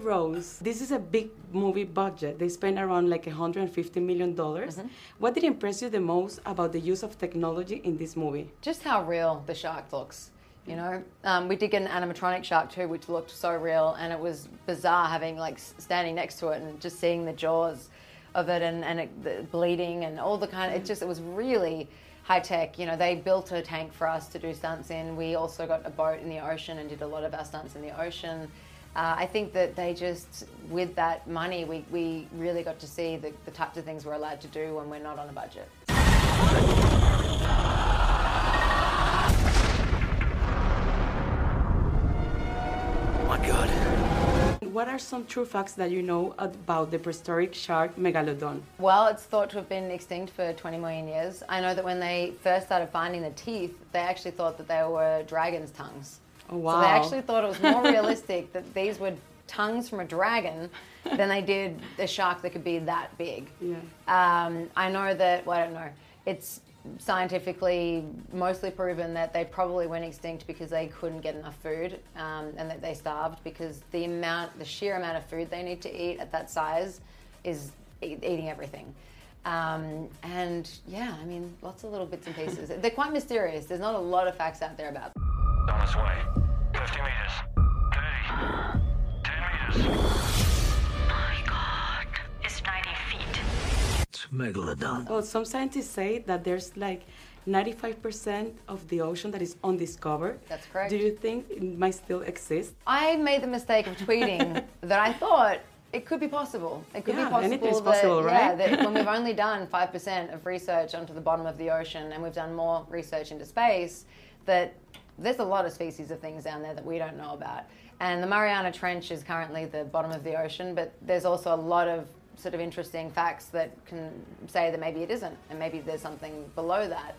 Rose, this is a big movie budget. They spent around like 150 million dollars. Mm-hmm. What did impress you the most about the use of technology in this movie? just how real the shark looks. You know, um, we did get an animatronic shark too, which looked so real, and it was bizarre having like standing next to it and just seeing the jaws of it and and it, the bleeding and all the kind. Of, it just it was really high tech. You know, they built a tank for us to do stunts in. We also got a boat in the ocean and did a lot of our stunts in the ocean. Uh, I think that they just, with that money, we, we really got to see the, the types of things we're allowed to do when we're not on a budget. Oh my god. What are some true facts that you know about the prehistoric shark megalodon? Well, it's thought to have been extinct for 20 million years. I know that when they first started finding the teeth, they actually thought that they were dragon's tongues. Oh, So they actually thought it was more realistic that these were tongues from a dragon than they did a shark that could be that big. Yeah. Um, I know that, well, I don't know, it's scientifically mostly proven that they probably went extinct because they couldn't get enough food um, and that they starved because the amount, the sheer amount of food they need to eat at that size is e- eating everything. Um, and yeah, I mean, lots of little bits and pieces. They're quite mysterious. There's not a lot of facts out there about them. On its way. Megalodon. Well, some scientists say that there's like 95% of the ocean that is undiscovered. That's correct. Do you think it might still exist? I made the mistake of tweeting that I thought it could be possible. It could Yeah, be possible anything's that, possible, yeah, right? that when we've only done 5% of research onto the bottom of the ocean and we've done more research into space, that there's a lot of species of things down there that we don't know about. And the Mariana Trench is currently the bottom of the ocean, but there's also a lot of sort of interesting facts that can say that maybe it isn't, and maybe there's something below that.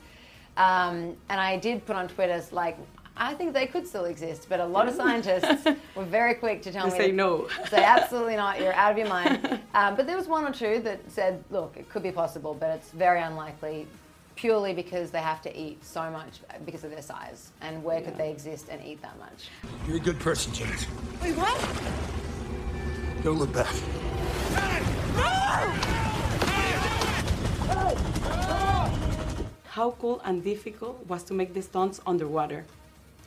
Um, and I did put on Twitter like, I think they could still exist, but a lot of scientists were very quick to tell They me say that- no. Say absolutely not. You're out of your mind. Um, but there was one or two that said, look, it could be possible, but it's very unlikely, purely because they have to eat so much because of their size. And where could they exist and eat that much? You're a good person, James. Wait, what? Don't look back. How cool and difficult was to make the stunts underwater?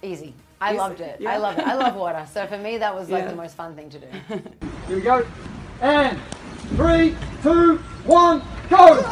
Easy. I Easy, loved it. I yeah. love it. I love water. So for me, that was like Yeah. the most fun thing to do. Here we go. And three, two, one, go!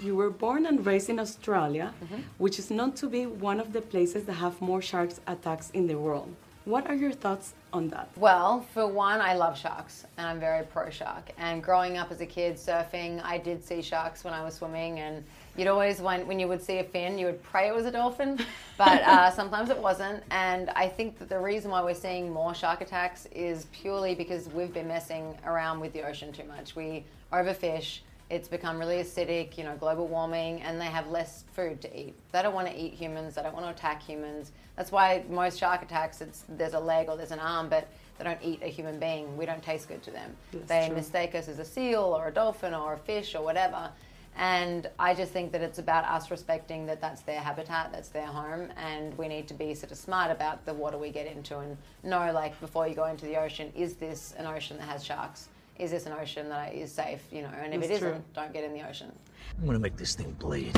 You were born and raised in Australia, Mm-hmm. which is known to be one of the places that have more sharks attacks in the world. What are your thoughts on that? Well, for one, I love sharks and I'm very pro shark. And growing up as a kid surfing, I did see sharks when I was swimming. And you'd always, when, when you would see a fin, you would pray it was a dolphin, but uh, sometimes it wasn't. And I think that the reason why we're seeing more shark attacks is purely because we've been messing around with the ocean too much. We overfish. It's become really acidic, you know, global warming, and they have less food to eat. They don't want to eat humans. They don't want to attack humans. That's why most shark attacks, it's there's a leg or there's an arm, but they don't eat a human being. We don't taste good to them. That's they true. mistake us as a seal or a dolphin or a fish or whatever. And I just think that it's about us respecting that that's their habitat, that's their home, and we need to be sort of smart about the water we get into and know, like, before you go into the ocean, is this an ocean that has sharks? Is this an ocean that is safe? You know, and if That's it true. isn't, don't get in the ocean. I'm gonna make this thing bleed.